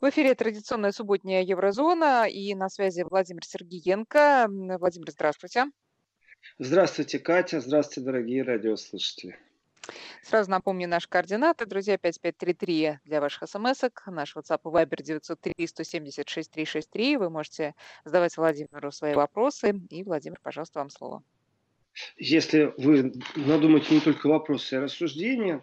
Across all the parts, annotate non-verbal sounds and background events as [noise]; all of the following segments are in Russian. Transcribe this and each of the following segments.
В эфире традиционная субботняя Еврозона и на связи Владимир Сергеенко. Владимир, здравствуйте. Здравствуйте, Катя. Здравствуйте, дорогие радиослушатели. Сразу напомню наши координаты, друзья, 5533 для ваших смс-ок, наш WhatsApp и Viber 903 176 363. Вы можете задавать Владимиру свои вопросы. И, Владимир, пожалуйста, вам слово. Если вы надумаете не только вопросы, а рассуждения,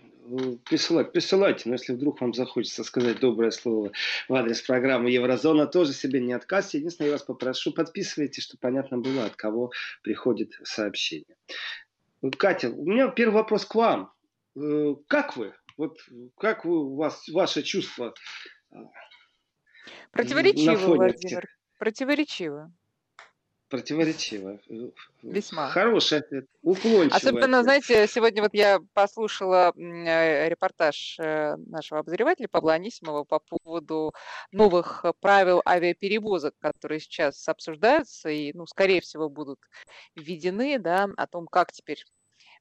присылать, присылайте. Но если вдруг вам захочется сказать доброе слово в адрес программы Еврозона, тоже себе не отказ. Единственное, я вас попрошу, подписывайтесь, чтобы понятно было, от кого приходит сообщение. Катя, у меня первый вопрос к вам. Э, как вы? Вот как вы, у вас, ваше чувство? Э, Противоречиво, Владимир. Противоречиво противоречиво. Весьма. Хороший ответ, уклончивый Особенно, ответ. знаете, сегодня вот я послушала э, репортаж э, нашего обозревателя Павла Анисимова по поводу новых правил авиаперевозок, которые сейчас обсуждаются и, ну, скорее всего, будут введены, да, о том, как теперь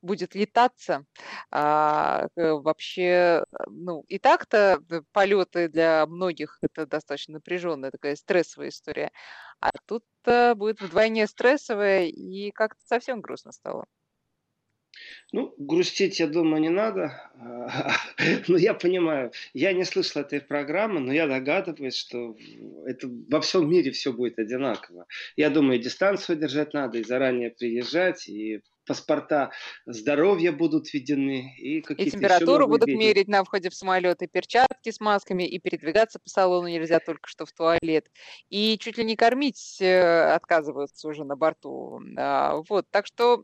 будет летаться. А, э, вообще, ну, и так-то полеты для многих это достаточно напряженная такая стрессовая история. А тут будет вдвойне стрессовая, и как-то совсем грустно стало. Ну, грустить, я думаю, не надо. [laughs] Но я понимаю, я не слышал этой программы, но я догадываюсь, что это во всем мире все будет одинаково. Я думаю, дистанцию держать надо, и заранее приезжать, и паспорта здоровья будут введены. И, и температуру будут виды. мерить на входе в самолет, и перчатки с масками, и передвигаться по салону нельзя только что в туалет. И чуть ли не кормить э, отказываются уже на борту. А, вот, так что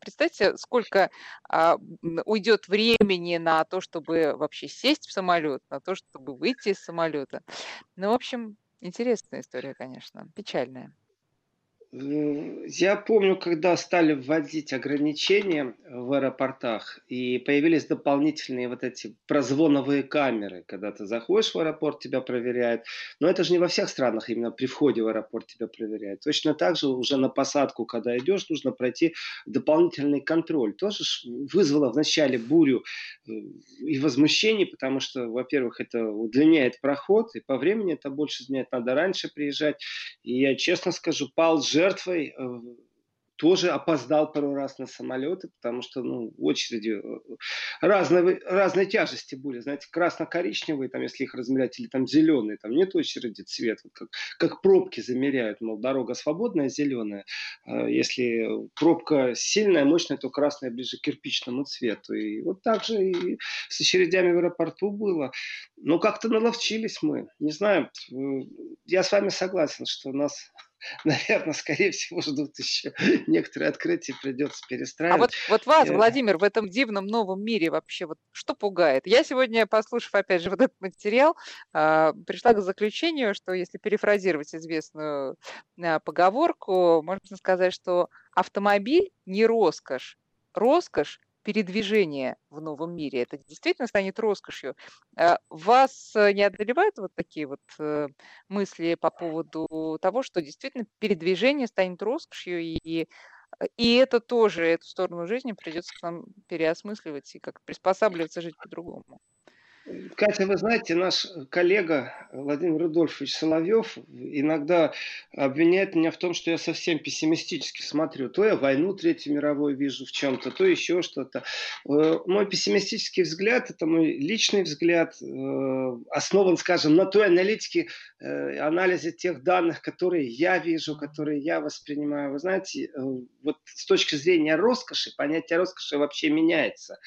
представьте, сколько а, уйдет времени на то, чтобы вообще сесть в самолет, на то, чтобы выйти из самолета. Ну, в общем, интересная история, конечно, печальная. Я помню, когда стали вводить ограничения в аэропортах, и появились дополнительные вот эти прозвоновые камеры, когда ты заходишь в аэропорт, тебя проверяют. Но это же не во всех странах именно при входе в аэропорт тебя проверяют. Точно так же уже на посадку, когда идешь, нужно пройти дополнительный контроль. Тоже вызвало вначале бурю э, и возмущение, потому что, во-первых, это удлиняет проход, и по времени это больше занимает, надо раньше приезжать. И я честно скажу, пал жертвой э, тоже опоздал пару раз на самолеты, потому что ну, очереди э, разной, разной тяжести были. Знаете, красно-коричневые, там, если их размерять, или там зеленые, там нет очереди цвет, вот как, как пробки замеряют, мол, дорога свободная, зеленая. А если пробка сильная, мощная, то красная ближе к кирпичному цвету. И вот так же и с очередями в аэропорту было. Но как-то наловчились мы. Не знаю, э, я с вами согласен, что нас [laughs] наверное, скорее всего, ждут еще [laughs] некоторые открытия, придется перестраивать. А вот, вот вас, Владимир, в этом дивном новом мире вообще вот что пугает? Я сегодня, послушав, опять же, [laughs] вот этот материал, а, пришла к заключению, что если перефразировать известную а, поговорку, можно сказать, что автомобиль не роскошь, роскошь передвижение в новом мире. Это действительно станет роскошью. А вас э, не одолевают вот такие вот э, мысли по поводу того, что действительно передвижение станет роскошью, и, и это тоже, эту сторону жизни придется нам переосмысливать и как приспосабливаться жить по-другому? Катя, вы знаете, наш коллега Владимир Рудольфович Соловьев иногда обвиняет меня в том, что я совсем пессимистически смотрю. То я войну Третью мировую вижу в чем-то, то еще что-то. Э, мой пессимистический взгляд, это мой личный взгляд, э, основан, скажем, на той аналитике, э, анализе тех данных, которые я вижу, которые я воспринимаю. Вы знаете, вот с точки зрения роскоши, понятие роскоши вообще меняется.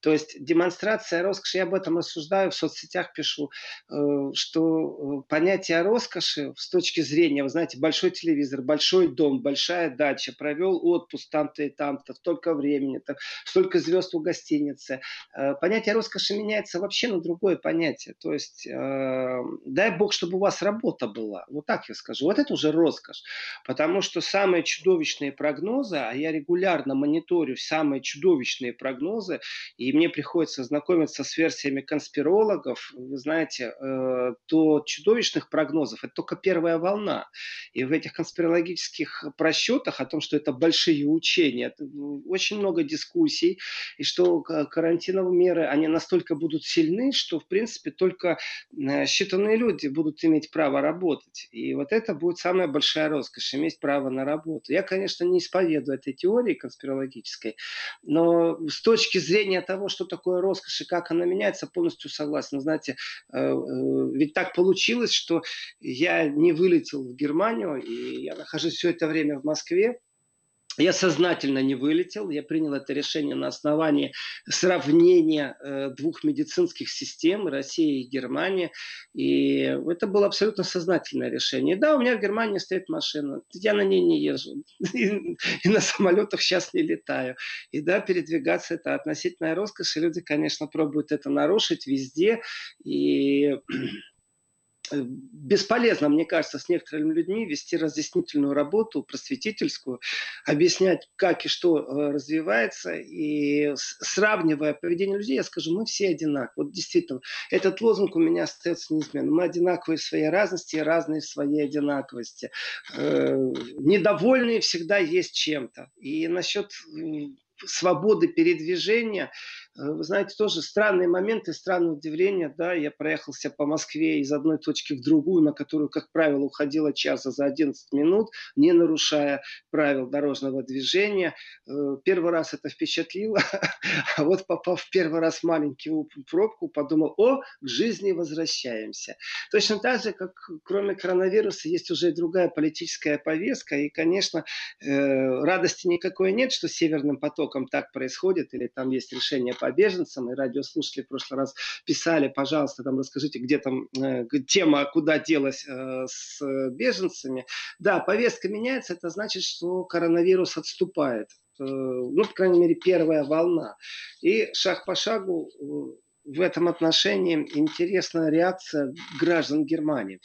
То есть демонстрация роскоши, я об этом рассуждаю, в соцсетях пишу, э, что э, понятие роскоши с точки зрения, вы знаете, большой телевизор, большой дом, большая дача, провел отпуск там-то и там-то, столько времени, там, столько звезд у гостиницы. Э, понятие роскоши меняется вообще на другое понятие. То есть дай бог, чтобы у вас работа была. Вот так я скажу. Вот это уже роскошь. Потому что самые чудовищные прогнозы, а я регулярно мониторю самые чудовищные прогнозы, и и мне приходится знакомиться с версиями конспирологов, вы знаете, э, то чудовищных прогнозов это только первая волна. И в этих конспирологических просчетах о том, что это большие учения, очень много дискуссий, и что карантиновые меры, они настолько будут сильны, что, в принципе, только э, считанные люди будут иметь право работать. И вот это будет самая большая роскошь, иметь право на работу. Я, конечно, не исповедую этой теории конспирологической, но с точки зрения того, что такое роскошь и как она меняется, полностью согласен. Знаете, э, э, ведь так получилось, что я не вылетел в Германию, и я нахожусь все это время в Москве, я сознательно не вылетел, я принял это решение на основании сравнения э, двух медицинских систем, России и Германии. И это было абсолютно сознательное решение. Да, у меня в Германии стоит машина, я на ней не езжу, и, и на самолетах сейчас не летаю. И да, передвигаться это относительная роскошь, и люди, конечно, пробуют это нарушить везде. И бесполезно, мне кажется, с некоторыми людьми вести разъяснительную работу, просветительскую, объяснять, как и что э, развивается, и сравнивая поведение людей, я скажу, мы все одинаковы. Вот действительно, этот лозунг у меня остается неизменным. Мы одинаковые в своей разности и разные в своей одинаковости. Э, недовольные всегда есть чем-то. И насчет свободы передвижения – Э, вы знаете, тоже странные моменты, странные удивления. Да, я проехался по Москве из одной точки в другую, на которую, как правило, уходило часа за 11 минут, не нарушая правил дорожного движения. Э, первый раз это впечатлило, [laughs] а вот попав в первый раз в маленькую пробку, подумал, о, к жизни возвращаемся. Точно так же, как кроме коронавируса есть уже другая политическая повестка, и, конечно, э, радости никакой нет, что северным потоком так происходит, или там есть решение по беженцам, и радиослушатели в прошлый раз писали, пожалуйста, там расскажите, где там э, тема, куда делась э, с беженцами. Да, повестка меняется, это значит, что коронавирус отступает. Э, ну, по крайней мере, первая волна. И шаг по шагу э, в этом отношении интересная реакция граждан Германии.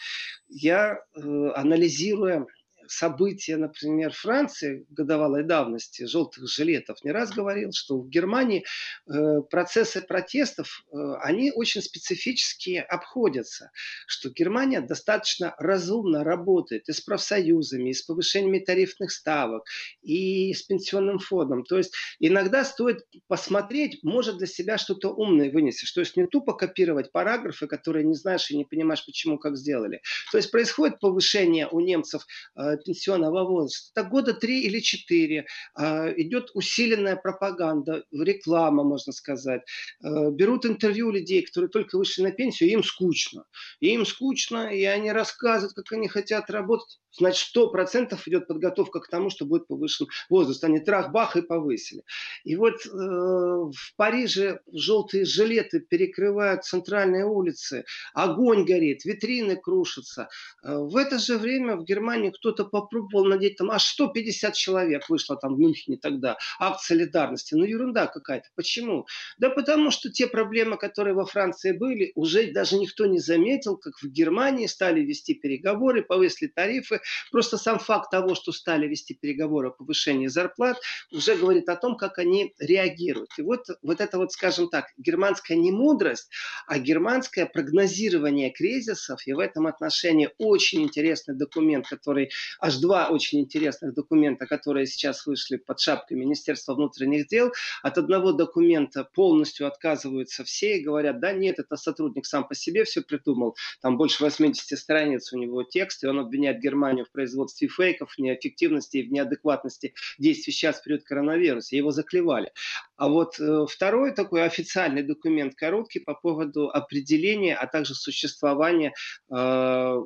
Я, э, анализируя события, например, Франции годовалой давности, желтых жилетов, не раз говорил, что в Германии э, процессы протестов, э, они очень специфически обходятся, что Германия достаточно разумно работает и с профсоюзами, и с повышениями тарифных ставок, и с пенсионным фондом. То есть иногда стоит посмотреть, может для себя что-то умное вынести, то есть не тупо копировать параграфы, которые не знаешь и не понимаешь, почему, как сделали. То есть происходит повышение у немцев э, пенсионного возраста. Это года три или четыре. А, идет усиленная пропаганда, реклама, можно сказать. А, берут интервью людей, которые только вышли на пенсию, им скучно. Им скучно, и они рассказывают, как они хотят работать значит, сто процентов идет подготовка к тому, что будет повышен возраст. Они трах-бах и повысили. И вот э, в Париже желтые жилеты перекрывают центральные улицы, огонь горит, витрины крушатся. Э, в это же время в Германии кто-то попробовал надеть там, аж 150 человек вышло там в Мюнхене тогда, акт солидарности. Ну ерунда какая-то. Почему? Да потому что те проблемы, которые во Франции были, уже даже никто не заметил, как в Германии стали вести переговоры, повысили тарифы, Просто сам факт того, что стали вести переговоры о повышении зарплат, уже говорит о том, как они реагируют. И вот, вот это вот, скажем так, германская не мудрость, а германское прогнозирование кризисов. И в этом отношении очень интересный документ, который, аж два очень интересных документа, которые сейчас вышли под шапкой Министерства внутренних дел. От одного документа полностью отказываются все и говорят, да нет, это сотрудник сам по себе все придумал. Там больше 80 страниц у него текст, и он обвиняет Германию в производстве фейков, в неэффективности и в неадекватности действий сейчас в период коронавируса. Его заклевали. А вот э, второй такой официальный документ короткий по поводу определения, а также существования э,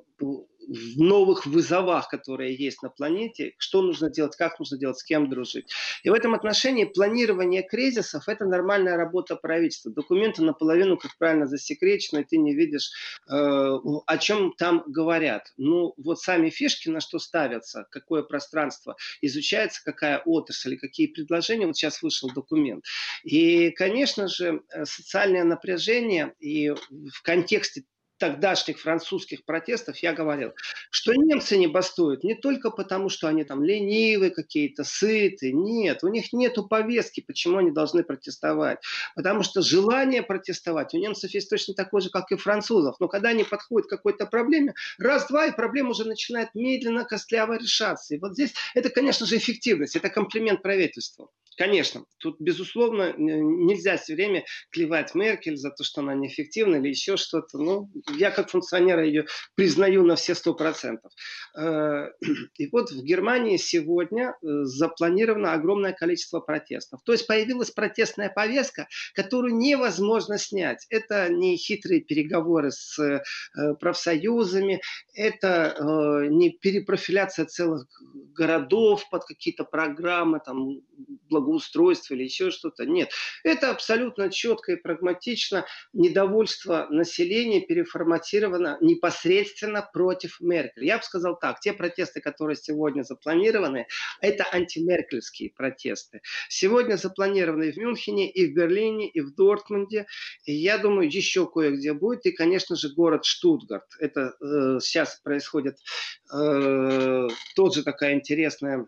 в новых вызовах, которые есть на планете, что нужно делать, как нужно делать, с кем дружить. И в этом отношении планирование кризисов – это нормальная работа правительства. Документы наполовину, как правильно, засекречены, ты не видишь, э, о чем там говорят. Ну, вот сами фишки, на что ставятся, какое пространство изучается, какая отрасль, какие предложения. Вот сейчас вышел документ. И, конечно же, э, социальное напряжение и в контексте тогдашних французских протестов я говорил, что немцы не бастуют не только потому, что они там ленивые какие-то, сыты. Нет, у них нет повестки, почему они должны протестовать. Потому что желание протестовать у немцев есть точно такое же, как и у французов. Но когда они подходят к какой-то проблеме, раз-два, и проблема уже начинает медленно, костляво решаться. И вот здесь это, конечно же, эффективность, это комплимент правительству. Конечно, тут, безусловно, нельзя все время клевать Меркель за то, что она неэффективна или еще что-то. Ну, я как функционера ее признаю на все сто процентов. Э, и вот в Германии сегодня э, запланировано огромное количество протестов. То есть появилась протестная повестка, которую невозможно снять. Это не хитрые переговоры с э, профсоюзами, это не перепрофиляция целых городов под какие-то программы, там, благоустройства или еще что-то. Нет, это абсолютно четко и прагматично. Недовольство населения переформатировано непосредственно против Меркель. Я бы сказал так, те протесты, которые сегодня запланированы, это антимеркельские протесты. Сегодня запланированы в Мюнхене, и в Берлине, и в Дортмунде. И я думаю, еще кое-где будет. И, конечно же, город Штутгарт. Это э, сейчас происходит э, тоже такая интересная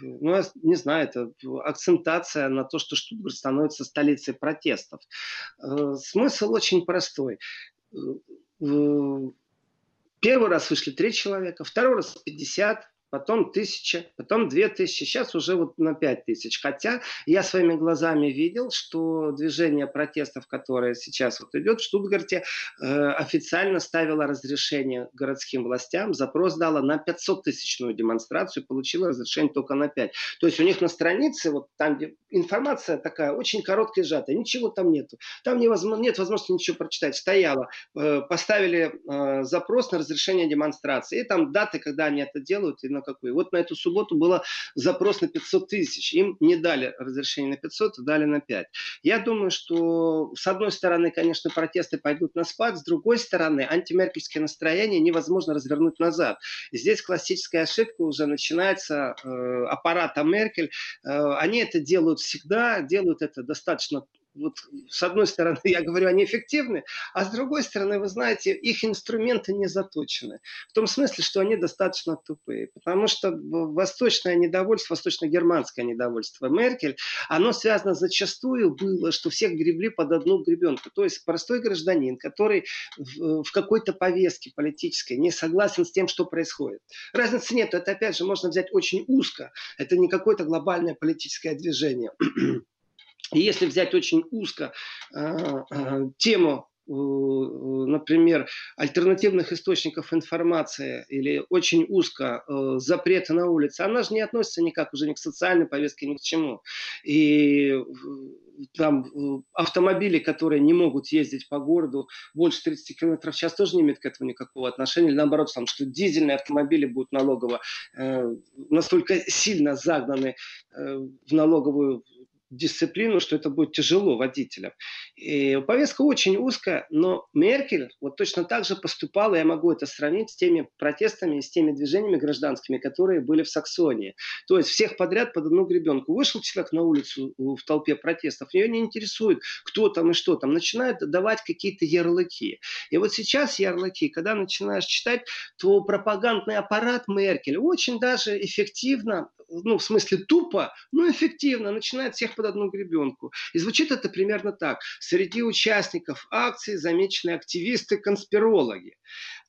ну, я не знаю, это акцентация на то, что Штутгарт становится столицей протестов. Э, смысл очень простой. Э, первый раз вышли три человека, второй раз 50, потом тысяча, потом две тысячи, сейчас уже вот на пять тысяч. Хотя я своими глазами видел, что движение протестов, которое сейчас вот идет в Штутгарте, э, официально ставило разрешение городским властям, запрос дало на 500 тысячную демонстрацию, получило разрешение только на 5. То есть у них на странице, вот там, где информация такая очень короткая и сжатая, ничего там нету. Там невозможно, нет возможности ничего прочитать. Стояло, э, поставили э, запрос на разрешение демонстрации, и там даты, когда они это делают, и на какой. Вот на эту субботу был запрос на 500 тысяч. Им не дали разрешение на 500, а дали на 5. Я думаю, что с одной стороны, конечно, протесты пойдут на спад, с другой стороны, антимеркельское настроение невозможно развернуть назад. Здесь классическая ошибка уже начинается э, аппарата Меркель. Э, они это делают всегда, делают это достаточно вот с одной стороны, [laughs] я говорю, они эффективны, а с другой стороны, вы знаете, их инструменты не заточены. В том смысле, что они достаточно тупые. Потому что восточное недовольство, восточно-германское недовольство Меркель, оно связано зачастую было, что всех гребли под одну гребенку. То есть простой гражданин, который в, в какой-то повестке политической не согласен с тем, что происходит. Разницы нет. Это, опять же, можно взять очень узко. Это не какое-то глобальное политическое движение. [clears throat] И если взять очень узко э, э, тему э, например, альтернативных источников информации или очень узко э, запреты на улице, она же не относится никак уже ни к социальной повестке, ни к чему. И там автомобили, которые не могут ездить по городу больше 30 км в час, тоже не имеют к этому никакого отношения. Или наоборот, там, что дизельные автомобили будут налогово э, настолько сильно загнаны э, в налоговую дисциплину, что это будет тяжело водителям. И повестка очень узкая, но Меркель вот точно так же поступала, я могу это сравнить с теми протестами, с теми движениями гражданскими, которые были в Саксонии. То есть всех подряд под одну гребенку. Вышел человек на улицу в толпе протестов, ее не интересует, кто там и что там. Начинают давать какие-то ярлыки. И вот сейчас ярлыки, когда начинаешь читать, то пропагандный аппарат Меркель очень даже эффективно ну, в смысле тупо, но эффективно, начинает всех под одну гребенку. И звучит это примерно так. Среди участников акции замечены активисты-конспирологи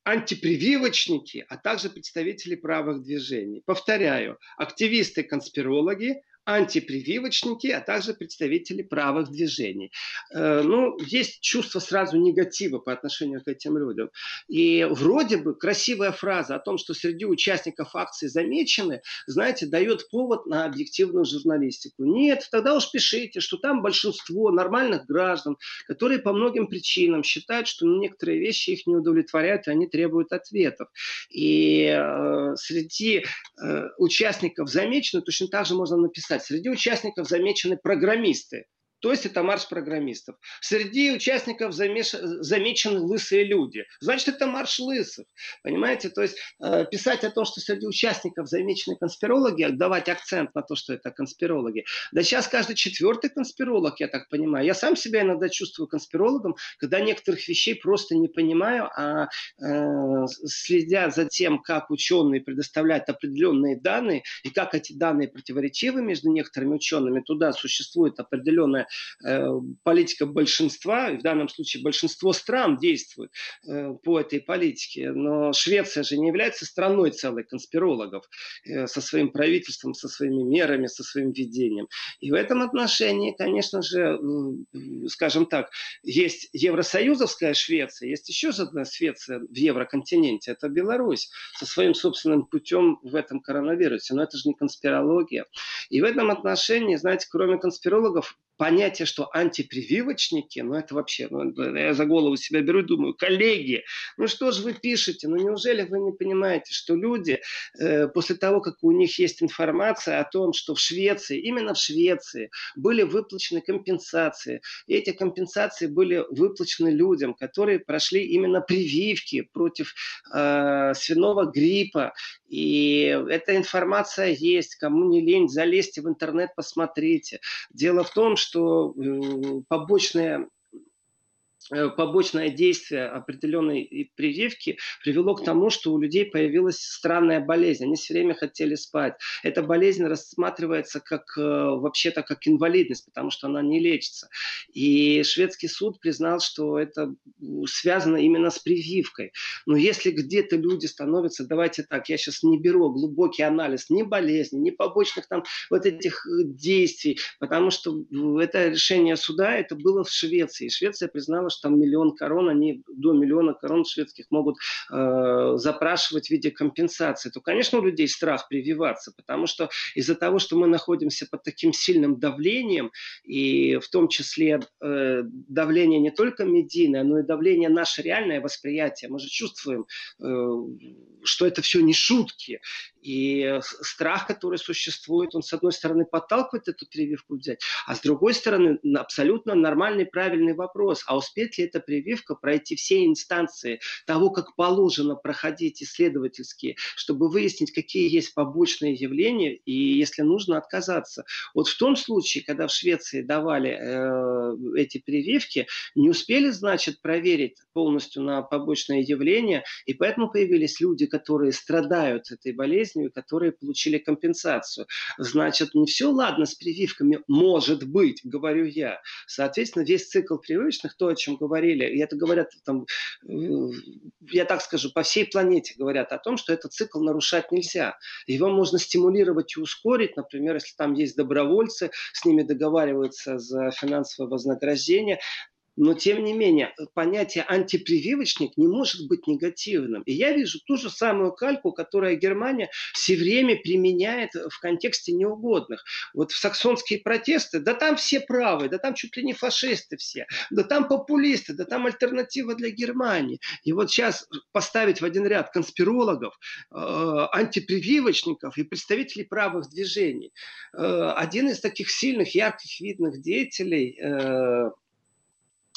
антипрививочники, а также представители правых движений. Повторяю, активисты-конспирологи, антипрививочники, а также представители правых движений. Э, ну, есть чувство сразу негатива по отношению к этим людям. И вроде бы красивая фраза о том, что среди участников акции замечены, знаете, дает повод на объективную журналистику. Нет, тогда уж пишите, что там большинство нормальных граждан, которые по многим причинам считают, что некоторые вещи их не удовлетворяют, и они требуют ответов. И э, среди э, участников замечены точно так же можно написать написать, среди участников замечены программисты. То есть это марш программистов. Среди участников замеш... замечены лысые люди. Значит, это марш лысых. Понимаете? То есть э, писать о том, что среди участников замечены конспирологи, давать акцент на то, что это конспирологи. Да сейчас каждый четвертый конспиролог, я так понимаю. Я сам себя иногда чувствую конспирологом, когда некоторых вещей просто не понимаю, а э, следя за тем, как ученые предоставляют определенные данные и как эти данные противоречивы между некоторыми учеными, туда существует определенная политика большинства, в данном случае большинство стран действует э, по этой политике, но Швеция же не является страной целой конспирологов э, со своим правительством, со своими мерами, со своим ведением. И в этом отношении, конечно же, скажем так, есть Евросоюзовская Швеция, есть еще одна Швеция в Евроконтиненте, это Беларусь со своим собственным путем в этом коронавирусе. Но это же не конспирология. И в этом отношении, знаете, кроме конспирологов, понятие, что антипрививочники, ну это вообще, ну, я за голову себя беру и думаю, коллеги, ну что же вы пишете, ну неужели вы не понимаете, что люди э, после того, как у них есть информация о том, что в Швеции, именно в Швеции были выплачены компенсации, и эти компенсации были выплачены людям, которые прошли именно прививки против э, свиного гриппа, и эта информация есть, кому не лень, залезьте в интернет, посмотрите. Дело в том, что э, побочные побочное действие определенной прививки привело к тому, что у людей появилась странная болезнь. Они все время хотели спать. Эта болезнь рассматривается как э, вообще-то как инвалидность, потому что она не лечится. И шведский суд признал, что это связано именно с прививкой. Но если где-то люди становятся, давайте так, я сейчас не беру глубокий анализ ни болезни, ни побочных там вот этих э, действий, потому что это решение суда, это было в Швеции. Швеция признала, что там миллион корон, они до миллиона корон шведских могут э, запрашивать в виде компенсации, то, конечно, у людей страх прививаться, потому что из-за того, что мы находимся под таким сильным давлением, и в том числе э, давление не только медийное, но и давление наше реальное восприятие, мы же чувствуем, э, что это все не шутки, и страх, который существует, он, с одной стороны, подталкивает эту прививку взять, а с другой стороны, абсолютно нормальный, правильный вопрос, а успеет ли эта прививка пройти все инстанции того, как положено проходить исследовательские, чтобы выяснить, какие есть побочные явления, и, если нужно, отказаться. Вот в том случае, когда в Швеции давали э, эти прививки, не успели, значит, проверить полностью на побочные явления, и поэтому появились люди, которые страдают этой болезнью, которые получили компенсацию. Значит, не все ладно с прививками, может быть, говорю я. Соответственно, весь цикл прививочных, то, о чем говорили, и это говорят там, э, я так скажу, по всей планете говорят о том, что этот цикл нарушать нельзя. Его можно стимулировать и ускорить, например, если там есть добровольцы, с ними договариваются за финансовое вознаграждение, но, тем не менее, понятие антипрививочник не может быть негативным. И я вижу ту же самую кальку, которую Германия все время применяет в контексте неугодных. Вот в саксонские протесты, да там все правы, да там чуть ли не фашисты все, да там популисты, да там альтернатива для Германии. И вот сейчас поставить в один ряд конспирологов, э, антипрививочников и представителей правых движений. Э, один из таких сильных, ярких, видных деятелей э,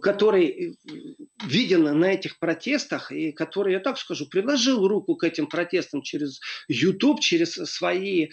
который э, виден на этих протестах и который, я так скажу, приложил руку к этим протестам через YouTube, через свои э,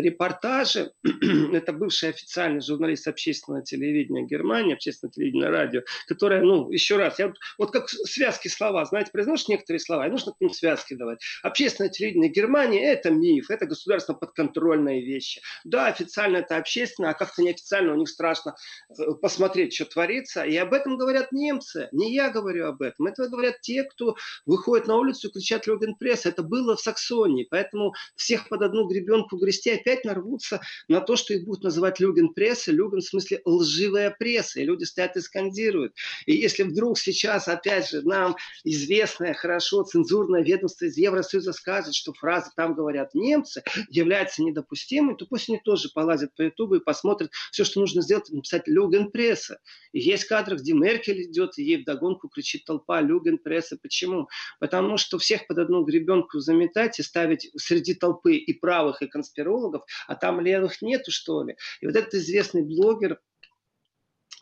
репортажи. [clears throat] Это бывший официальный журналист общественного телевидения Германии, общественного телевидения радио, которая, ну, еще раз, я вот, вот как связки слова, знаете, произносишь некоторые слова, и нужно к ним связки давать. Общественное телевидение Германии – это миф, это государственно подконтрольные вещи. Да, официально это общественно, а как-то неофициально у них страшно э, посмотреть, что творится. И об об этом говорят немцы, не я говорю об этом. Это говорят те, кто выходит на улицу и кричат «Люгенпресс». Это было в Саксонии, поэтому всех под одну гребенку грести опять нарвутся на то, что их будут называть Люгенпресс. Люген в смысле лживая пресса, и люди стоят и скандируют. И если вдруг сейчас, опять же, нам известное хорошо цензурное ведомство из Евросоюза скажет, что фраза «там говорят немцы» является недопустимой, то пусть они тоже полазят по Ютубу и посмотрят все, что нужно сделать, написать Люгенпресса. И есть кадры, где Меркель идет, и ей вдогонку кричит толпа Люген, пресса. Почему? Потому что всех под одну гребенку заметать и ставить среди толпы и правых, и конспирологов, а там левых нету, что ли. И вот этот известный блогер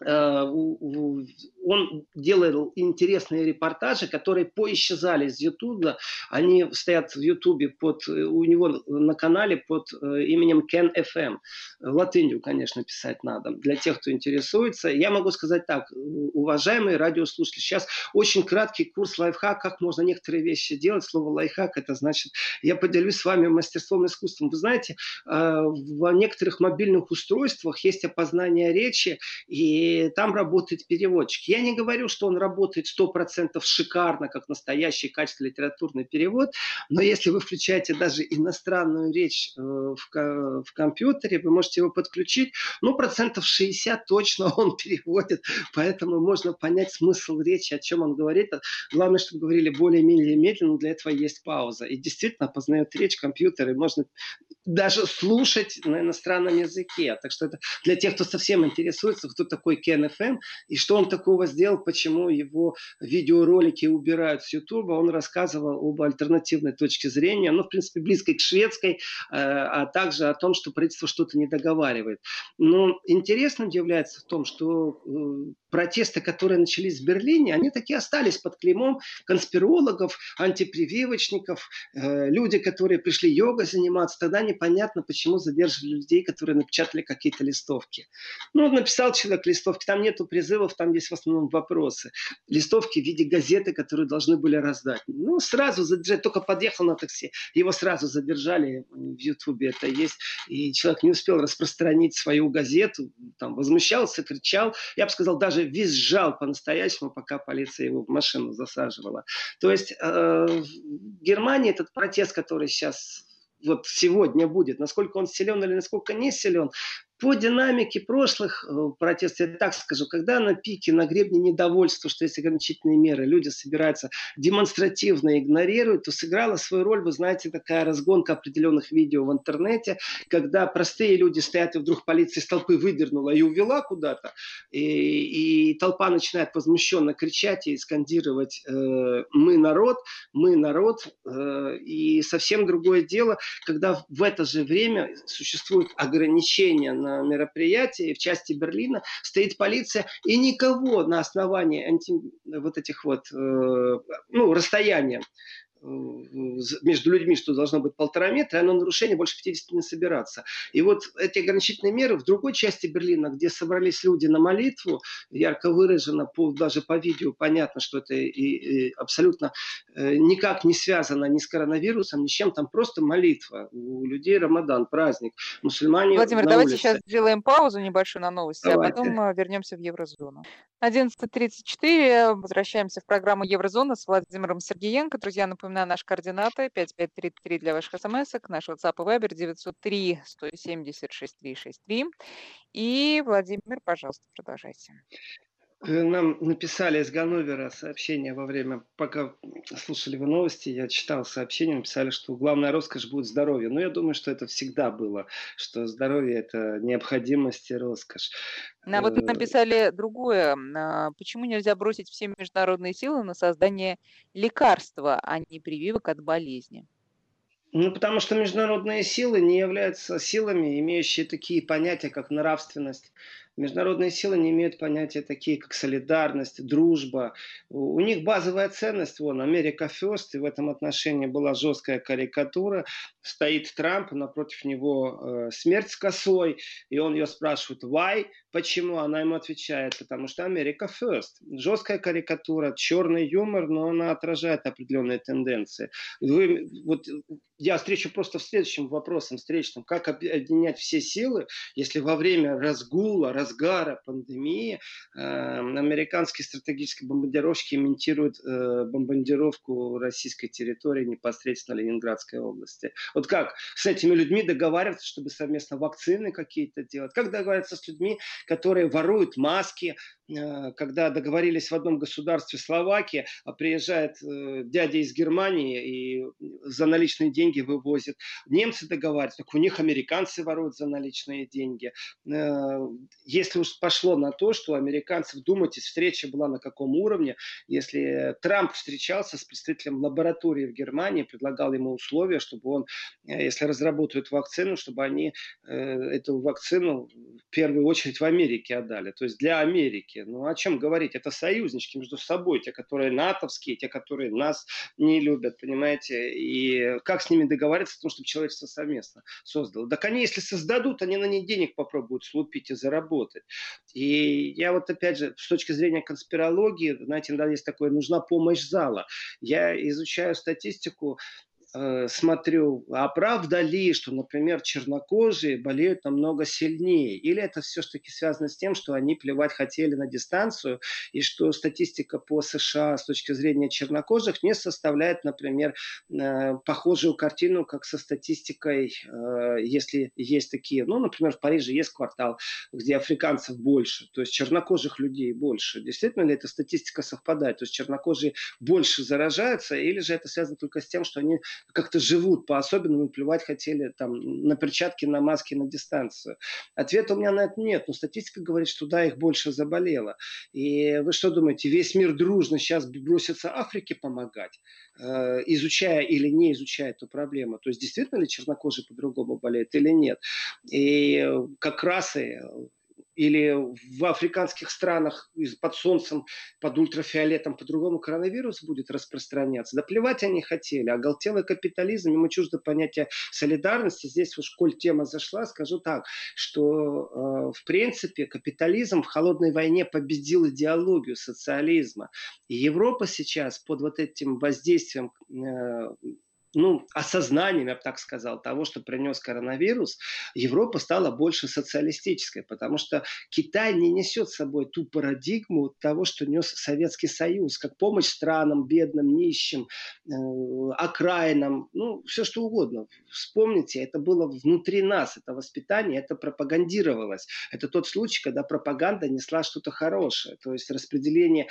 Э, он делал интересные репортажи, которые поисчезали из Ютуба. Они стоят в Ютубе под, у него на канале под э, именем Ken FM. Латынью, конечно, писать надо. Для тех, кто интересуется. Я могу сказать так, уважаемые радиослушатели, сейчас очень краткий курс лайфхак, как можно некоторые вещи делать. Слово лайфхак, это значит, я поделюсь с вами мастерством, искусством. Вы знаете, э, в некоторых мобильных устройствах есть опознание речи, и там работает переводчик. Я не говорю, что он работает 100% шикарно, как настоящий качественный литературный перевод, но если вы включаете даже иностранную речь э, в, в компьютере, вы можете его подключить, ну, процентов 60 точно [laughs] он переводит, поэтому можно понять смысл речи, о чем он говорит. Главное, чтобы говорили более-менее медленно, для этого есть пауза. И действительно познает речь компьютер, и можно даже слушать на иностранном языке. Так что это для тех, кто совсем интересуется, кто такой Кен ФМ, и что он такого сделал, почему его видеоролики убирают с Ютуба. Он рассказывал об альтернативной точке зрения, ну, в принципе, близкой к шведской, э, а также о том, что правительство что-то не договаривает. Но интересным является в том, что э, протесты, которые начались в Берлине, они такие остались под клеймом конспирологов, антипрививочников, э, люди, которые пришли йогой заниматься. Тогда непонятно, почему задерживали людей, которые напечатали какие-то листовки. Ну, написал человек листовки, там нету призывов, там есть в основном вопросы. Листовки в виде газеты, которые должны были раздать. Ну, сразу задержать, только подъехал на такси, его сразу задержали в Ютубе, это есть. И человек не успел распространить свою газету, там возмущался, кричал. Я бы сказал, даже визжал по-настоящему, пока полиция его в машину засаживала. То есть э, в Германии этот протест, который сейчас вот сегодня будет, насколько он силен или насколько не силен, по динамике прошлых э, протестов, я так скажу, когда на пике, на гребне недовольства, что есть ограничительные меры, люди собираются демонстративно игнорируют, то сыграла свою роль, вы знаете, такая разгонка определенных видео в интернете, когда простые люди стоят, и вдруг полиция из толпы выдернула и увела куда-то, и, и толпа начинает возмущенно кричать и скандировать э, «мы народ», «мы народ», э, и совсем другое дело, когда в это же время существуют ограничения на мероприятии в части Берлина стоит полиция, и никого на основании анти... вот этих вот, э, ну, расстояния между людьми, что должно быть полтора метра, оно нарушение больше 50 не собираться. И вот эти ограничительные меры в другой части Берлина, где собрались люди на молитву, ярко выражено, по, даже по видео понятно, что это и, и абсолютно э, никак не связано ни с коронавирусом, ни с чем, там просто молитва. У людей Рамадан, праздник. Мусульмане Владимир, давайте улице. сейчас сделаем паузу небольшую на новости, давайте. а потом э, вернемся в Еврозону. 11.34, возвращаемся в программу Еврозона с Владимиром Сергеенко. Друзья, напоминаю, наши координаты 5533 для ваших смс наш WhatsApp и Viber 903 170 6363. И, Владимир, пожалуйста, продолжайте. Нам написали из Ганновера сообщение во время, пока слушали вы новости, я читал сообщение, написали, что главная роскошь будет здоровье. Но я думаю, что это всегда было, что здоровье – это необходимость и роскошь. Ну, а вот э, написали другое. А, почему нельзя бросить все международные силы на создание лекарства, а не прививок от болезни? Ну, потому что международные силы не являются силами, имеющие такие понятия, как нравственность, Международные силы не имеют понятия такие, как солидарность, дружба. У них базовая ценность, вон, Америка First, и в этом отношении была жесткая карикатура. Стоит Трамп, напротив него э, смерть с косой, и он ее спрашивает, why, почему? Она ему отвечает, потому что Америка First. Жесткая карикатура, черный юмор, но она отражает определенные тенденции. Вы, вот, я встречу просто в следующем вопросе, встречном, как объединять все силы, если во время разгула, раз разгара пандемии э, американские стратегические бомбардировщики имитируют э, бомбардировку российской территории непосредственно Ленинградской области. Вот как с этими людьми договариваться, чтобы совместно вакцины какие-то делать? Как договариваться с людьми, которые воруют маски, когда договорились в одном государстве Словакия, а приезжает дядя из Германии и за наличные деньги вывозят. Немцы договариваются, так у них американцы воруют за наличные деньги. Э, если уж пошло на то, что американцы, вдумайтесь, встреча была на каком уровне, если Трамп встречался с представителем лаборатории в Германии, предлагал ему условия, чтобы он, э, если разработают вакцину, чтобы они э, эту вакцину в первую очередь в Америке отдали. То есть для Америки. Ну о чем говорить? Это союзнички между собой, те, которые натовские, те, которые нас не любят, понимаете? И как с ними договариваться, потому чтобы человечество совместно создало. Так они, если создадут, они на них денег попробуют слупить и заработать. И я вот опять же, с точки зрения конспирологии, знаете, иногда есть такое, нужна помощь зала. Я изучаю статистику э, смотрю, а правда ли, что, например, чернокожие болеют намного сильнее? Или это все-таки связано с тем, что они плевать хотели на дистанцию, и что статистика по США с точки зрения чернокожих не составляет, например, э, похожую картину, как со статистикой, э, если есть такие. Ну, например, в Париже есть квартал, где африканцев больше, то есть чернокожих людей больше. Действительно ли эта статистика совпадает? То есть чернокожие больше заражаются, или же это связано только с тем, что они как-то живут по-особенному, плевать хотели там на перчатки, на маски, на дистанцию. Ответа у меня на это нет, но статистика говорит, что да, их больше заболело. И вы что думаете, весь мир дружно сейчас бросится Африке помогать, э, изучая или не изучая эту проблему? То есть действительно ли чернокожие по-другому болеют или нет? И как раз и или в африканских странах под солнцем, под ультрафиолетом по-другому коронавирус будет распространяться. Да плевать они хотели. Оголтелый капитализм, ему чуждо понятие солидарности. Здесь уж, коль тема зашла, скажу так, что э, в принципе капитализм в холодной войне победил идеологию социализма. И Европа сейчас под вот этим воздействием э, ну, осознанием, я бы так сказал, того, что принес коронавирус, Европа стала больше социалистической, потому что Китай не несет с собой ту парадигму того, что нес Советский Союз, как помощь странам, бедным, нищим, э, окраинам, ну, все что угодно. Вспомните, это было внутри нас, это воспитание, это пропагандировалось. Это тот случай, когда пропаганда несла что-то хорошее, то есть распределение э,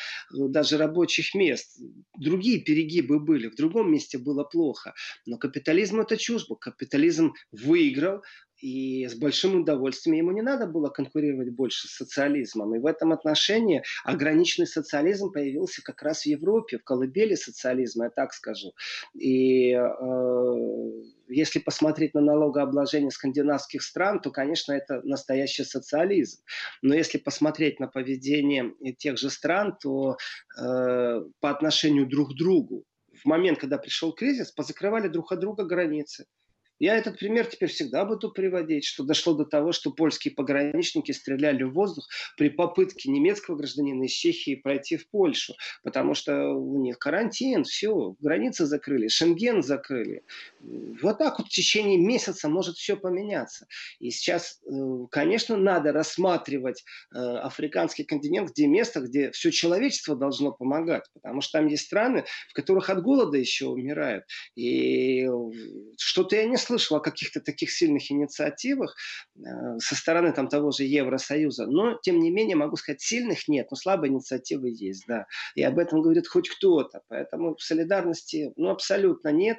даже рабочих мест. Другие перегибы были, в другом месте было плохо плохо. Но капитализм это чужбо. Капитализм выиграл, и с большим удовольствием ему не надо было конкурировать больше с социализмом. И в этом отношении ограниченный социализм появился как раз в Европе, в колыбели социализма, я так скажу. И э, если посмотреть на налогообложение скандинавских стран, то, конечно, это настоящий социализм. Но если посмотреть на поведение тех же стран, то э, по отношению друг к другу в момент, когда пришел кризис, позакрывали друг от друга границы. Я этот пример теперь всегда буду приводить, что дошло до того, что польские пограничники стреляли в воздух при попытке немецкого гражданина из Чехии пройти в Польшу, потому что у них карантин, все, границы закрыли, Шенген закрыли. Вот так вот в течение месяца может все поменяться. И сейчас, э, конечно, надо рассматривать э, африканский континент, где место, где все человечество должно помогать, потому что там есть страны, в которых от голода еще умирают. И что-то я не слышал о каких-то таких сильных инициативах э, со стороны там, того же Евросоюза, но, тем не менее, могу сказать, сильных нет, но слабые инициативы есть, да. И об этом говорит хоть кто-то. Поэтому солидарности, ну, абсолютно нет.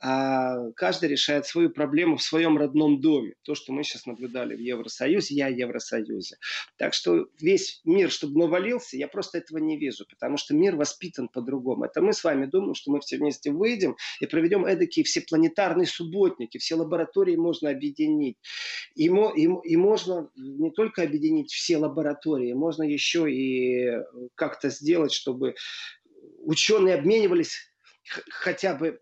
А каждый решает свою проблему в своем родном доме. То, что мы сейчас наблюдали в Евросоюзе, я в Евросоюзе. Так что весь мир, чтобы навалился, я просто этого не вижу, потому что мир воспитан по-другому. Это мы с вами думаем, что мы все вместе выйдем и проведем эдакий всепланетарный субботник, все все лаборатории можно объединить. И, и, и можно не только объединить все лаборатории, можно еще и как-то сделать, чтобы ученые обменивались хотя бы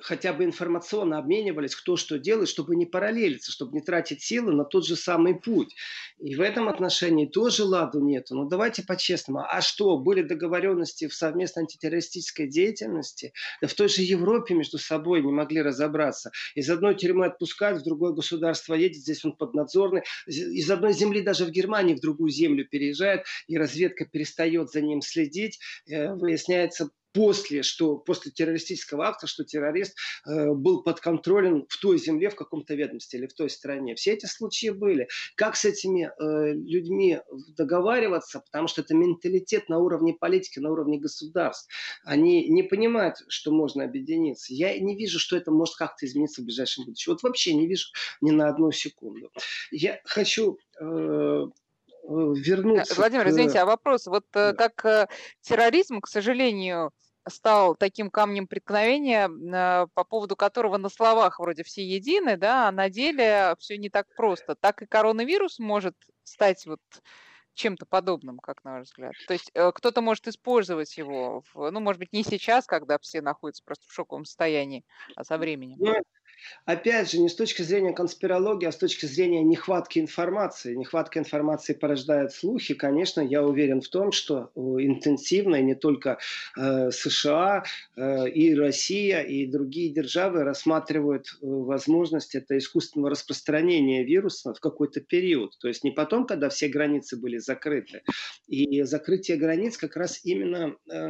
хотя бы информационно обменивались, кто что делает, чтобы не параллелиться, чтобы не тратить силы на тот же самый путь. И в этом отношении тоже ладу нету. Но давайте по-честному. А что, были договоренности в совместной антитеррористической деятельности? Да в той же Европе между собой не могли разобраться. Из одной тюрьмы отпускают, в другое государство едет, здесь он поднадзорный. Из одной земли даже в Германии в другую землю переезжает, и разведка перестает за ним следить. Э, выясняется, после, что, после террористического акта, что террорист э, был подконтролен в той земле, в каком-то ведомстве или в той стране. Все эти случаи были. Как с этими э, людьми договариваться, потому что это менталитет на уровне политики, на уровне государств. Они не понимают, что можно объединиться. Я не вижу, что это может как-то измениться в ближайшем будущем. Вот вообще не вижу ни на одну секунду. Я хочу э, вернуться. Владимир, к... извините, а вопрос. Вот э, да. как э, терроризм, к сожалению, стал таким камнем преткновения, э, по поводу которого на словах вроде все едины, да, а на деле все не так просто. Так и коронавирус может стать вот чем-то подобным, как на ваш взгляд? То есть кто-то может использовать его, в, ну, может быть, не сейчас, когда все находятся просто в шоковом состоянии, а со временем. Опять же, не с точки зрения конспирологии, а с точки зрения нехватки информации. Нехватка информации порождает слухи. Конечно, я уверен в том, что э, интенсивно, и не только э, США, э, и Россия, и другие державы рассматривают э, возможность это искусственного распространения вируса в какой-то период. То есть не потом, когда все границы были закрыты. И закрытие границ как раз именно э,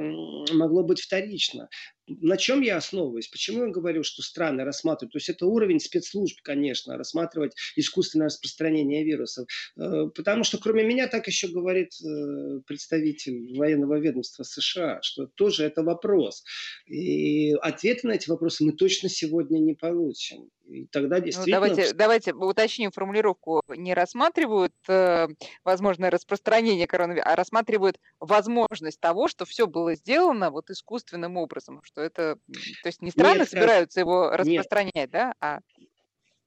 могло быть вторично на чем я основываюсь? Почему я говорю, что страны рассматривают? То есть это уровень спецслужб, конечно, рассматривать искусственное распространение вирусов. Э, потому что кроме меня так еще говорит э, представитель военного ведомства США, что тоже это вопрос. И ответы на эти вопросы мы точно сегодня не получим. И тогда ну, действительно... Ну, давайте, давайте уточним формулировку. Не рассматривают э, возможное распространение коронавируса, а рассматривают возможность того, что все было сделано вот искусственным образом. Что это, то есть не страны нет, собираются его распространять, нет. да, а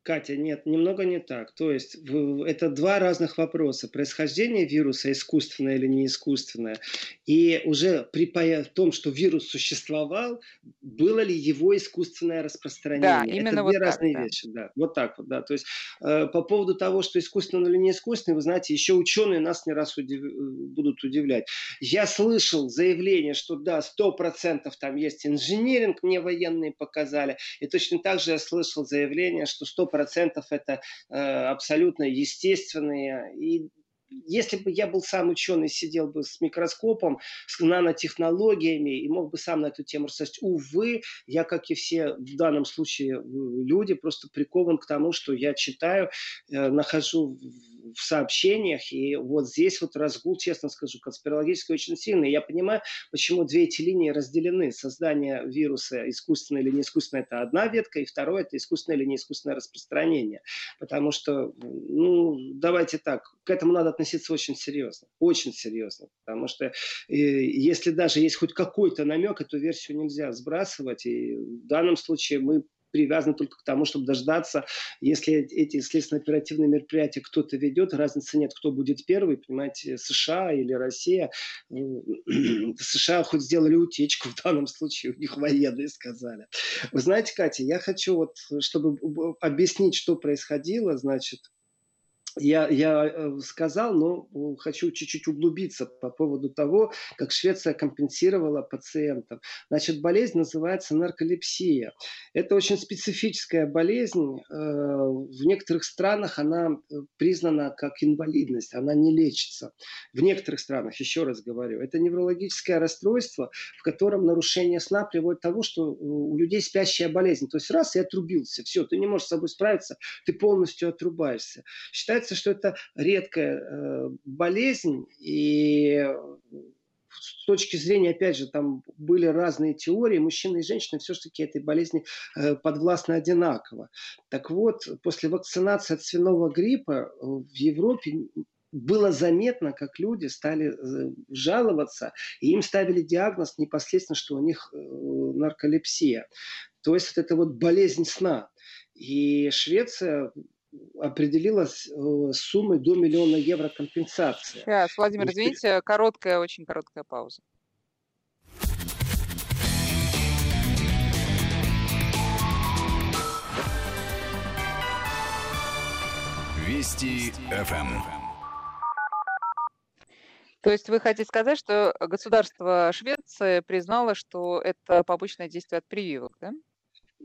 Катя, нет, немного не так. То есть это два разных вопроса. Происхождение вируса искусственное или не искусственное. И уже при том, что вирус существовал, было ли его искусственное распространение. Да, именно это вот две так, разные да. вещи. Да. Вот так вот, да. То есть э, по поводу того, что искусственно или не искусственно, вы знаете, еще ученые нас не раз удив... Э, будут удивлять. Я слышал заявление, что да, сто процентов там есть инжиниринг, мне военные показали. И точно так же я слышал заявление, что сто процентов это э, абсолютно естественные. И если бы я был сам ученый, сидел бы с микроскопом, с нанотехнологиями и мог бы сам на эту тему рассказать, увы, я, как и все в данном случае люди, просто прикован к тому, что я читаю, э, нахожу в сообщениях, и вот здесь вот разгул, честно скажу, конспирологический очень сильный. Я понимаю, почему две эти линии разделены. Создание вируса искусственное или не искусственное – это одна ветка, и второе – это искусственное или не искусственное распространение. Потому что, ну, давайте так, к этому надо относиться очень серьезно, очень серьезно. Потому что э, если даже есть хоть какой-то намек, эту версию нельзя сбрасывать, и в данном случае мы привязаны только к тому, чтобы дождаться, если эти следственно-оперативные мероприятия кто-то ведет, разницы нет, кто будет первый, понимаете, США или Россия. [clears throat] США хоть сделали утечку в данном случае, у них военные сказали. Вы знаете, Катя, я хочу вот, чтобы объяснить, что происходило, значит, я, я э, сказал, но э, хочу чуть-чуть углубиться по поводу того, как Швеция компенсировала пациентов. Значит, болезнь называется нарколепсия. Это очень специфическая болезнь. Э, в некоторых странах она признана как инвалидность, она не лечится. В некоторых странах, еще раз говорю, это неврологическое расстройство, в котором нарушение сна приводит к тому, что у людей спящая болезнь. То есть раз и отрубился, все, ты не можешь с собой справиться, ты полностью отрубаешься. Считается считается, что это редкая э, болезнь, и с точки зрения, опять же, там были разные теории, мужчины и женщины все-таки этой болезни э, подвластны одинаково. Так вот, после вакцинации от свиного гриппа э, в Европе было заметно, как люди стали жаловаться, и им ставили диагноз непосредственно, что у них нарколепсия. То есть вот это вот болезнь сна. И Швеция определилась э, суммой до миллиона евро компенсации. Сейчас, Владимир, И... извините, короткая, очень короткая пауза. Вести ФМ. То есть вы хотите сказать, что государство Швеции признало, что это побочное действие от прививок, да?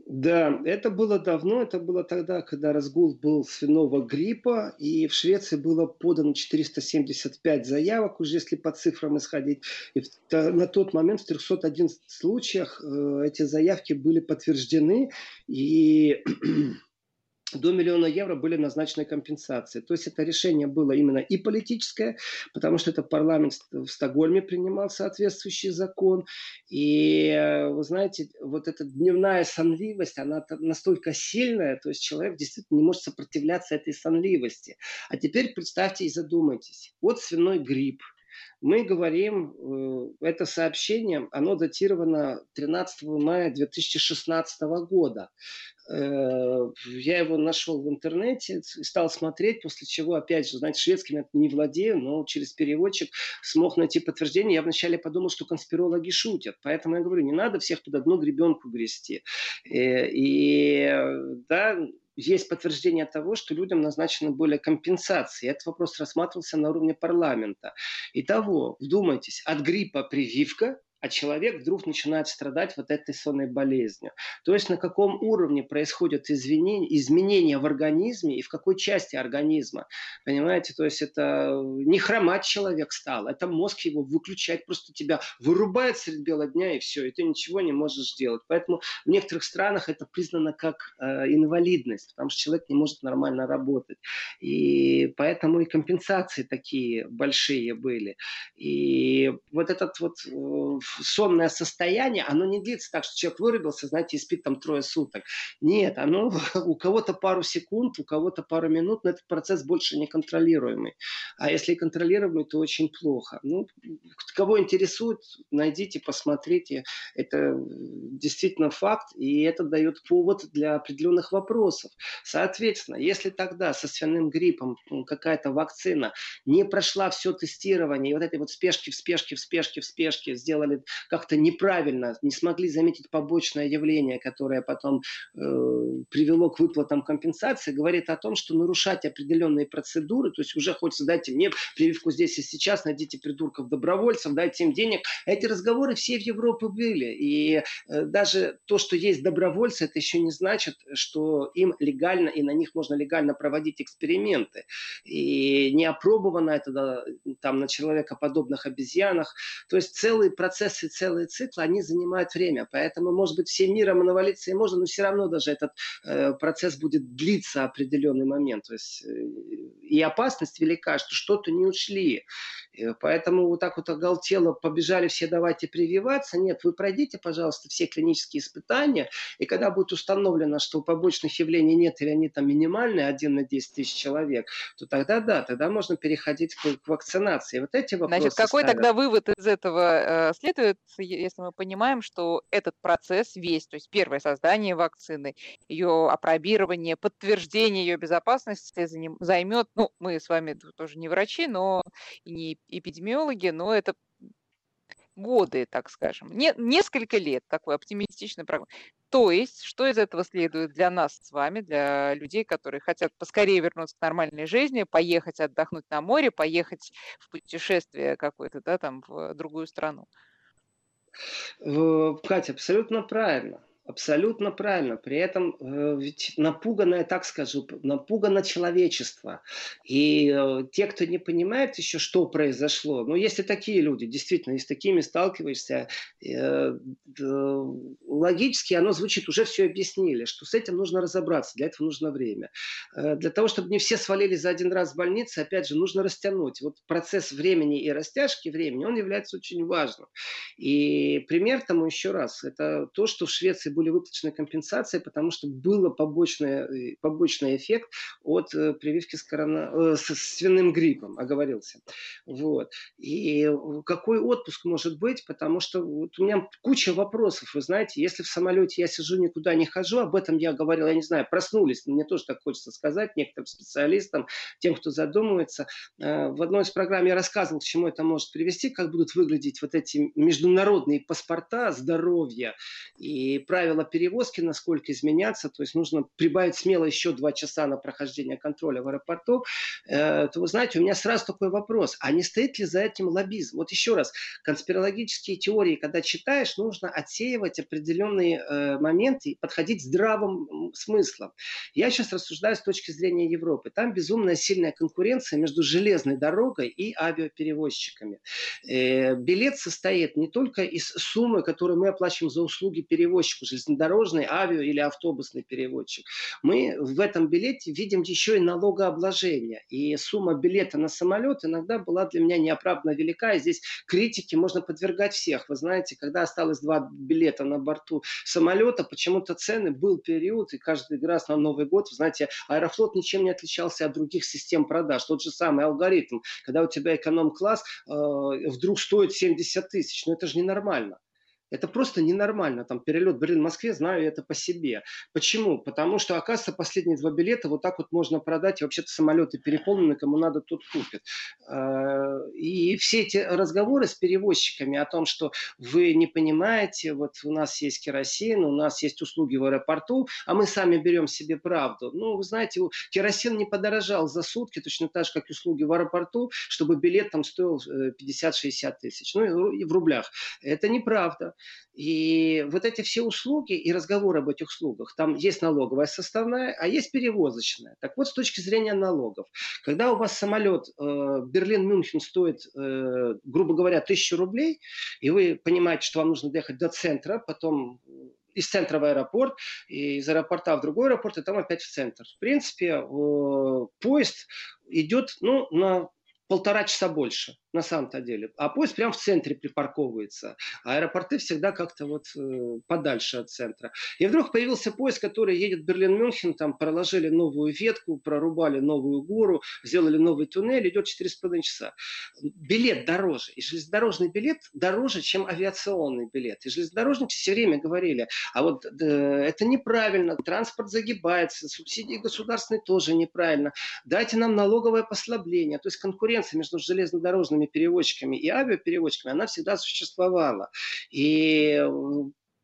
Да, это было давно, это было тогда, когда разгул был свиного гриппа, и в Швеции было подано 475 заявок, уже если по цифрам исходить. И на тот момент в 311 случаях э, эти заявки были подтверждены, и до миллиона евро были назначены компенсации. То есть это решение было именно и политическое, потому что это парламент в Стокгольме принимал соответствующий закон. И вы знаете, вот эта дневная сонливость, она настолько сильная, то есть человек действительно не может сопротивляться этой сонливости. А теперь представьте и задумайтесь. Вот свиной грипп – мы говорим, э, это сообщение, оно датировано 13 мая 2016 года. Э, я его нашел в интернете и стал смотреть, после чего, опять же, знаете, шведским я не владею, но через переводчик смог найти подтверждение. Я вначале подумал, что конспирологи шутят, поэтому я говорю, не надо всех под одну гребенку грести. Э, и, да, есть подтверждение того, что людям назначены более компенсации. Этот вопрос рассматривался на уровне парламента. Итого, вдумайтесь, от гриппа прививка, а человек вдруг начинает страдать вот этой сонной болезнью. То есть на каком уровне происходят изменения, в организме и в какой части организма. Понимаете, то есть это не хромать человек стал, это мозг его выключает, просто тебя вырубает средь бела дня и все, и ты ничего не можешь сделать. Поэтому в некоторых странах это признано как э, инвалидность, потому что человек не может нормально работать. И поэтому и компенсации такие большие были. И вот этот вот э, сонное состояние, оно не длится так, что человек вырубился, знаете, и спит там трое суток. Нет, оно [laughs] у кого-то пару секунд, у кого-то пару минут, но этот процесс больше не контролируемый. А если и контролируемый, то очень плохо. Ну, кого интересует, найдите, посмотрите. Это действительно факт, и это дает повод для определенных вопросов. Соответственно, если тогда со свиным гриппом какая-то вакцина не прошла все тестирование, и вот этой вот спешки, в спешке, в спешке, в спешке сделали как-то неправильно, не смогли заметить побочное явление, которое потом э, привело к выплатам компенсации, говорит о том, что нарушать определенные процедуры, то есть уже хочется дайте мне прививку здесь и сейчас, найдите придурков добровольцев, дайте им денег. Эти разговоры все в Европе были. И э, даже то, что есть добровольцы, это еще не значит, что им легально и на них можно легально проводить эксперименты. И не опробовано это да, там на человекоподобных обезьянах. То есть целый процесс процессы, целые циклы, они занимают время. Поэтому, может быть, всем миром навалиться и можно, но все равно даже этот э, процесс будет длиться определенный момент. То есть э, и опасность велика, что что-то не ушли. Э, поэтому вот так вот оголтело побежали все, давайте прививаться. Нет, вы пройдите, пожалуйста, все клинические испытания, и когда будет установлено, что побочных явлений нет или они там минимальные, 1 на 10 тысяч человек, то тогда да, тогда можно переходить к, к вакцинации. Вот эти вопросы Значит, какой ставят. тогда вывод из этого э, следует, если мы понимаем, что этот процесс весь, то есть первое создание вакцины, ее опробирование, подтверждение ее безопасности займет, ну, мы с вами тоже не врачи, но и не эпидемиологи, но это годы, так скажем, не, несколько лет такой оптимистичный прогноз. То есть, что из этого следует для нас с вами, для людей, которые хотят поскорее вернуться к нормальной жизни, поехать отдохнуть на море, поехать в путешествие какое-то, да, там, в другую страну? Катя, абсолютно правильно. Абсолютно правильно. При этом э, ведь напуганное, так скажу, напугано человечество. И э, те, кто не понимает еще, что произошло, ну, есть и такие люди, действительно, и с такими сталкиваешься, э, логически оно звучит, уже все объяснили, что с этим нужно разобраться, для этого нужно время. Для того, чтобы не все свалили за один раз в больнице, опять же, нужно растянуть. Вот процесс времени и растяжки времени, он является очень важным. И пример тому еще раз, это то, что в Швеции были выплачены компенсации, потому что был побочный, э, побочный эффект от э, прививки с, корона, э, с свиным гриппом, оговорился. Вот. И какой отпуск может быть, потому что вот у меня куча вопросов, вы знаете, если в самолете я сижу, никуда не хожу, об этом я говорил, я не знаю, проснулись, мне тоже так хочется сказать некоторым специалистам, тем, кто задумывается. В одной из программ я рассказывал, к чему это может привести, как будут выглядеть вот эти международные паспорта здоровья и правила правила перевозки, насколько изменяться, то есть нужно прибавить смело еще два часа на прохождение контроля в аэропорту, э, то вы знаете, у меня сразу такой вопрос, а не стоит ли за этим лоббизм? Вот еще раз, конспирологические теории, когда читаешь, нужно отсеивать определенные э, моменты и подходить здравым смыслом. Я сейчас рассуждаю с точки зрения Европы. Там безумная сильная конкуренция между железной дорогой и авиаперевозчиками. Э, билет состоит не только из суммы, которую мы оплачиваем за услуги перевозчику, железнодорожный, авиа или автобусный перевозчик. Мы в этом билете видим еще и налогообложение. И сумма билета на самолет иногда была для меня неоправданно велика. И здесь критики можно подвергать всех. Вы знаете, когда осталось два билета на борту самолета, почему-то цены был период, и каждый раз на Новый год, вы знаете, Аэрофлот ничем не отличался от других систем продаж. Тот же самый алгоритм. Когда у тебя эконом-класс э, вдруг стоит 70 тысяч, ну это же ненормально. Это просто ненормально. Там перелет Берлин-Москве, знаю это по себе. Почему? Потому что, оказывается, последние два билета вот так вот можно продать, и вообще-то самолеты переполнены, кому надо, тот купит. А, и все эти разговоры с перевозчиками о том, что вы не понимаете, вот у нас есть керосин, у нас есть услуги в аэропорту, а мы сами берем себе правду. Ну, вы знаете, керосин не подорожал за сутки, точно так же, как услуги в аэропорту, чтобы билет там стоил 50-60 э, тысяч. Ну, и в рублях. Это неправда. И вот эти все услуги и разговоры об этих услугах, там есть налоговая составная, а есть перевозочная. Так вот, с точки зрения налогов, когда у вас самолет э, Берлин-Мюнхен стоит, э, грубо говоря, тысячу рублей, и вы понимаете, что вам нужно доехать до центра, потом из центра в аэропорт, и из аэропорта в другой аэропорт, и там опять в центр. В принципе, э, поезд идет ну, на полтора часа больше на самом-то деле. А поезд прямо в центре припарковывается. А аэропорты всегда как-то вот э, подальше от центра. И вдруг появился поезд, который едет Берлин-Мюнхен, там проложили новую ветку, прорубали новую гору, сделали новый туннель, идет 4,5 часа. Билет дороже. И железнодорожный билет дороже, чем авиационный билет. И железнодорожники все время говорили, а вот э, это неправильно, транспорт загибается, субсидии государственные тоже неправильно. Дайте нам налоговое послабление. То есть конкуренция между железнодорожными перевозчиками и авиаперевозчиками, она всегда существовала. И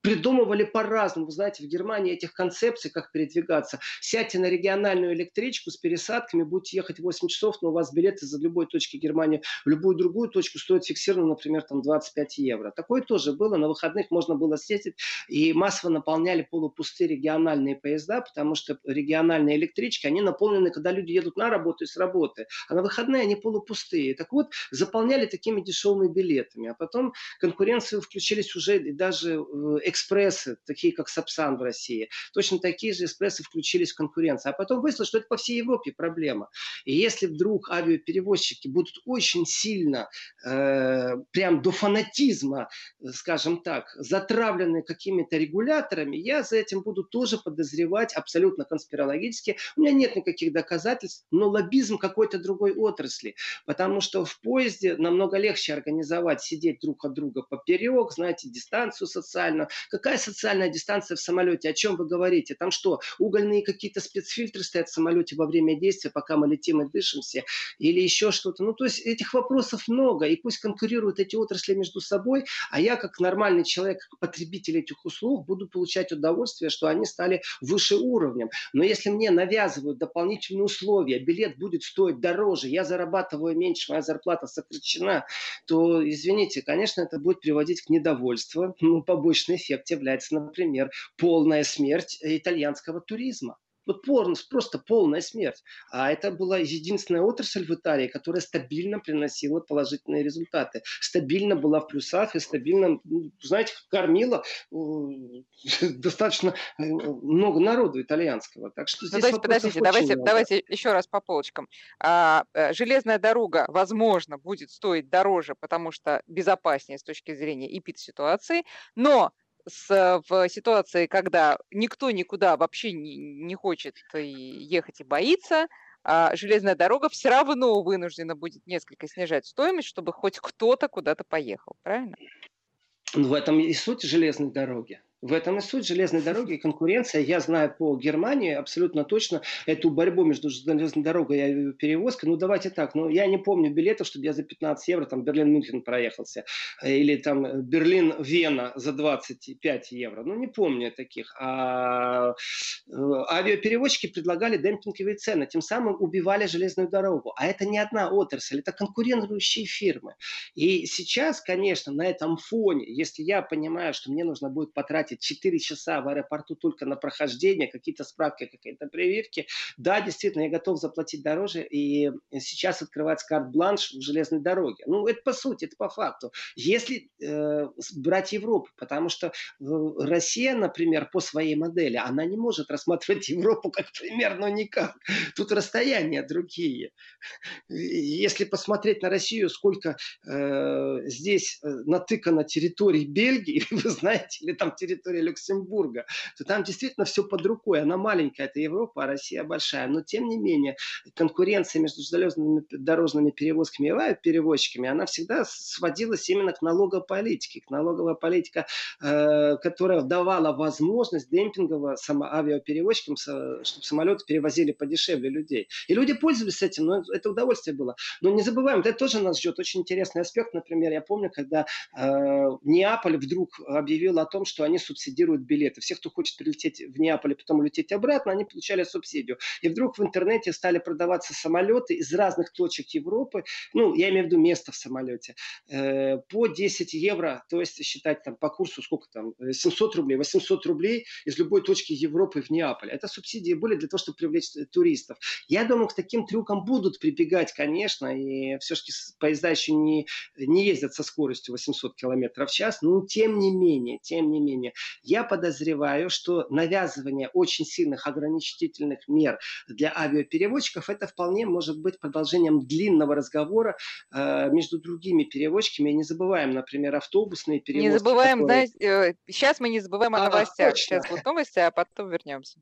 придумывали по-разному. Вы знаете, в Германии этих концепций, как передвигаться. Сядьте на региональную электричку с пересадками, будете ехать 8 часов, но у вас билеты за любой точки Германии в любую другую точку стоят фиксированно, например, там 25 евро. Такое тоже было. На выходных можно было съездить и массово наполняли полупустые региональные поезда, потому что региональные электрички, они наполнены, когда люди едут на работу и с работы. А на выходные они полупустые. Так вот, заполняли такими дешевыми билетами. А потом конкуренцию включились уже даже э, экспрессы, такие как Сапсан в России, точно такие же экспрессы включились в конкуренцию. А потом выяснилось, что это по всей Европе проблема. И если вдруг авиаперевозчики будут очень сильно, э, прям до фанатизма, скажем так, затравлены какими-то регуляторами, я за этим буду тоже подозревать абсолютно конспирологически. У меня нет никаких доказательств, но лоббизм какой-то другой отрасли. Потому что в поезде намного легче организовать, сидеть друг от друга поперек, знаете, дистанцию социальную, Какая социальная дистанция в самолете? О чем вы говорите? Там что, угольные какие-то спецфильтры стоят в самолете во время действия, пока мы летим и дышимся? Или еще что-то? Ну, то есть этих вопросов много, и пусть конкурируют эти отрасли между собой, а я, как нормальный человек, как потребитель этих услуг, буду получать удовольствие, что они стали выше уровнем. Но если мне навязывают дополнительные условия, билет будет стоить дороже, я зарабатываю меньше, моя зарплата сокращена, то, извините, конечно, это будет приводить к недовольству, ну, побочный эффект эффект является, например, полная смерть итальянского туризма. Вот просто полная смерть. А это была единственная отрасль в Италии, которая стабильно приносила положительные результаты. Стабильно была в плюсах и стабильно, ну, знаете, кормила э, [laughs] достаточно э, много народу итальянского. Так что ну, здесь ну, подождите, давайте, давайте еще раз по полочкам. А, э, железная дорога, возможно, будет стоить дороже, потому что безопаснее с точки зрения эпид-ситуации, но с, в ситуации, когда никто никуда вообще не, не хочет ехать и боится, а железная дорога все равно вынуждена будет несколько снижать стоимость, чтобы хоть кто-то куда-то поехал, правильно? В этом и суть железной дороги. В этом и суть железной дороги конкуренция. Я знаю по Германии абсолютно точно эту борьбу между железной дорогой и перевозкой. Ну, давайте так. Ну, я не помню билетов, чтобы я за 15 евро там Берлин-Мюнхен проехался. Или там Берлин-Вена за 25 евро. Ну, не помню таких. А э, авиаперевозчики предлагали демпинговые цены. Тем самым убивали железную дорогу. А это не одна отрасль. Это конкурирующие фирмы. И сейчас, конечно, на этом фоне, если я понимаю, что мне нужно будет потратить потратить 4 часа в аэропорту только на прохождение, какие-то справки, какие-то прививки, да, действительно, я готов заплатить дороже, и сейчас открывать карт-бланш в железной дороге. Ну, это по сути, это по факту. Если э, брать Европу, потому что э, Россия, например, по своей модели, она не может рассматривать Европу как пример, но никак. Тут расстояния другие. Если посмотреть на Россию, сколько э, здесь э, натыкано территорий Бельгии, [laughs] вы знаете, или там территория Люксембурга, то там действительно все под рукой. Она маленькая, это Европа, а Россия большая. Но тем не менее, конкуренция между железными дорожными перевозками и перевозчиками, она всегда сводилась именно к налоговой политике, к налоговой политике, э, которая давала возможность демпингово авиаперевозчикам, чтобы самолеты перевозили подешевле людей. И люди пользовались этим, но это удовольствие было. Но не забываем, это тоже нас ждет очень интересный аспект. Например, я помню, когда э, Неаполь вдруг объявил о том, что они субсидируют билеты. Все, кто хочет прилететь в Неаполь и потом улететь обратно, они получали субсидию. И вдруг в интернете стали продаваться самолеты из разных точек Европы, ну, я имею в виду место в самолете, э, по 10 евро, то есть считать там по курсу сколько там, 700 рублей, 800 рублей из любой точки Европы в Неаполь. Это субсидии были для того, чтобы привлечь туристов. Я думаю, к таким трюкам будут прибегать, конечно, и все-таки поезда еще не, не ездят со скоростью 800 км в час, но тем не менее, тем не менее, я подозреваю, что навязывание очень сильных ограничительных мер для авиаперевозчиков это вполне может быть продолжением длинного разговора э, между другими перевозчиками. И не забываем, например, автобусные перевозки. Не забываем, которые... знаете, э, сейчас мы не забываем о новостях. А, точно. Сейчас будут новости, а потом вернемся.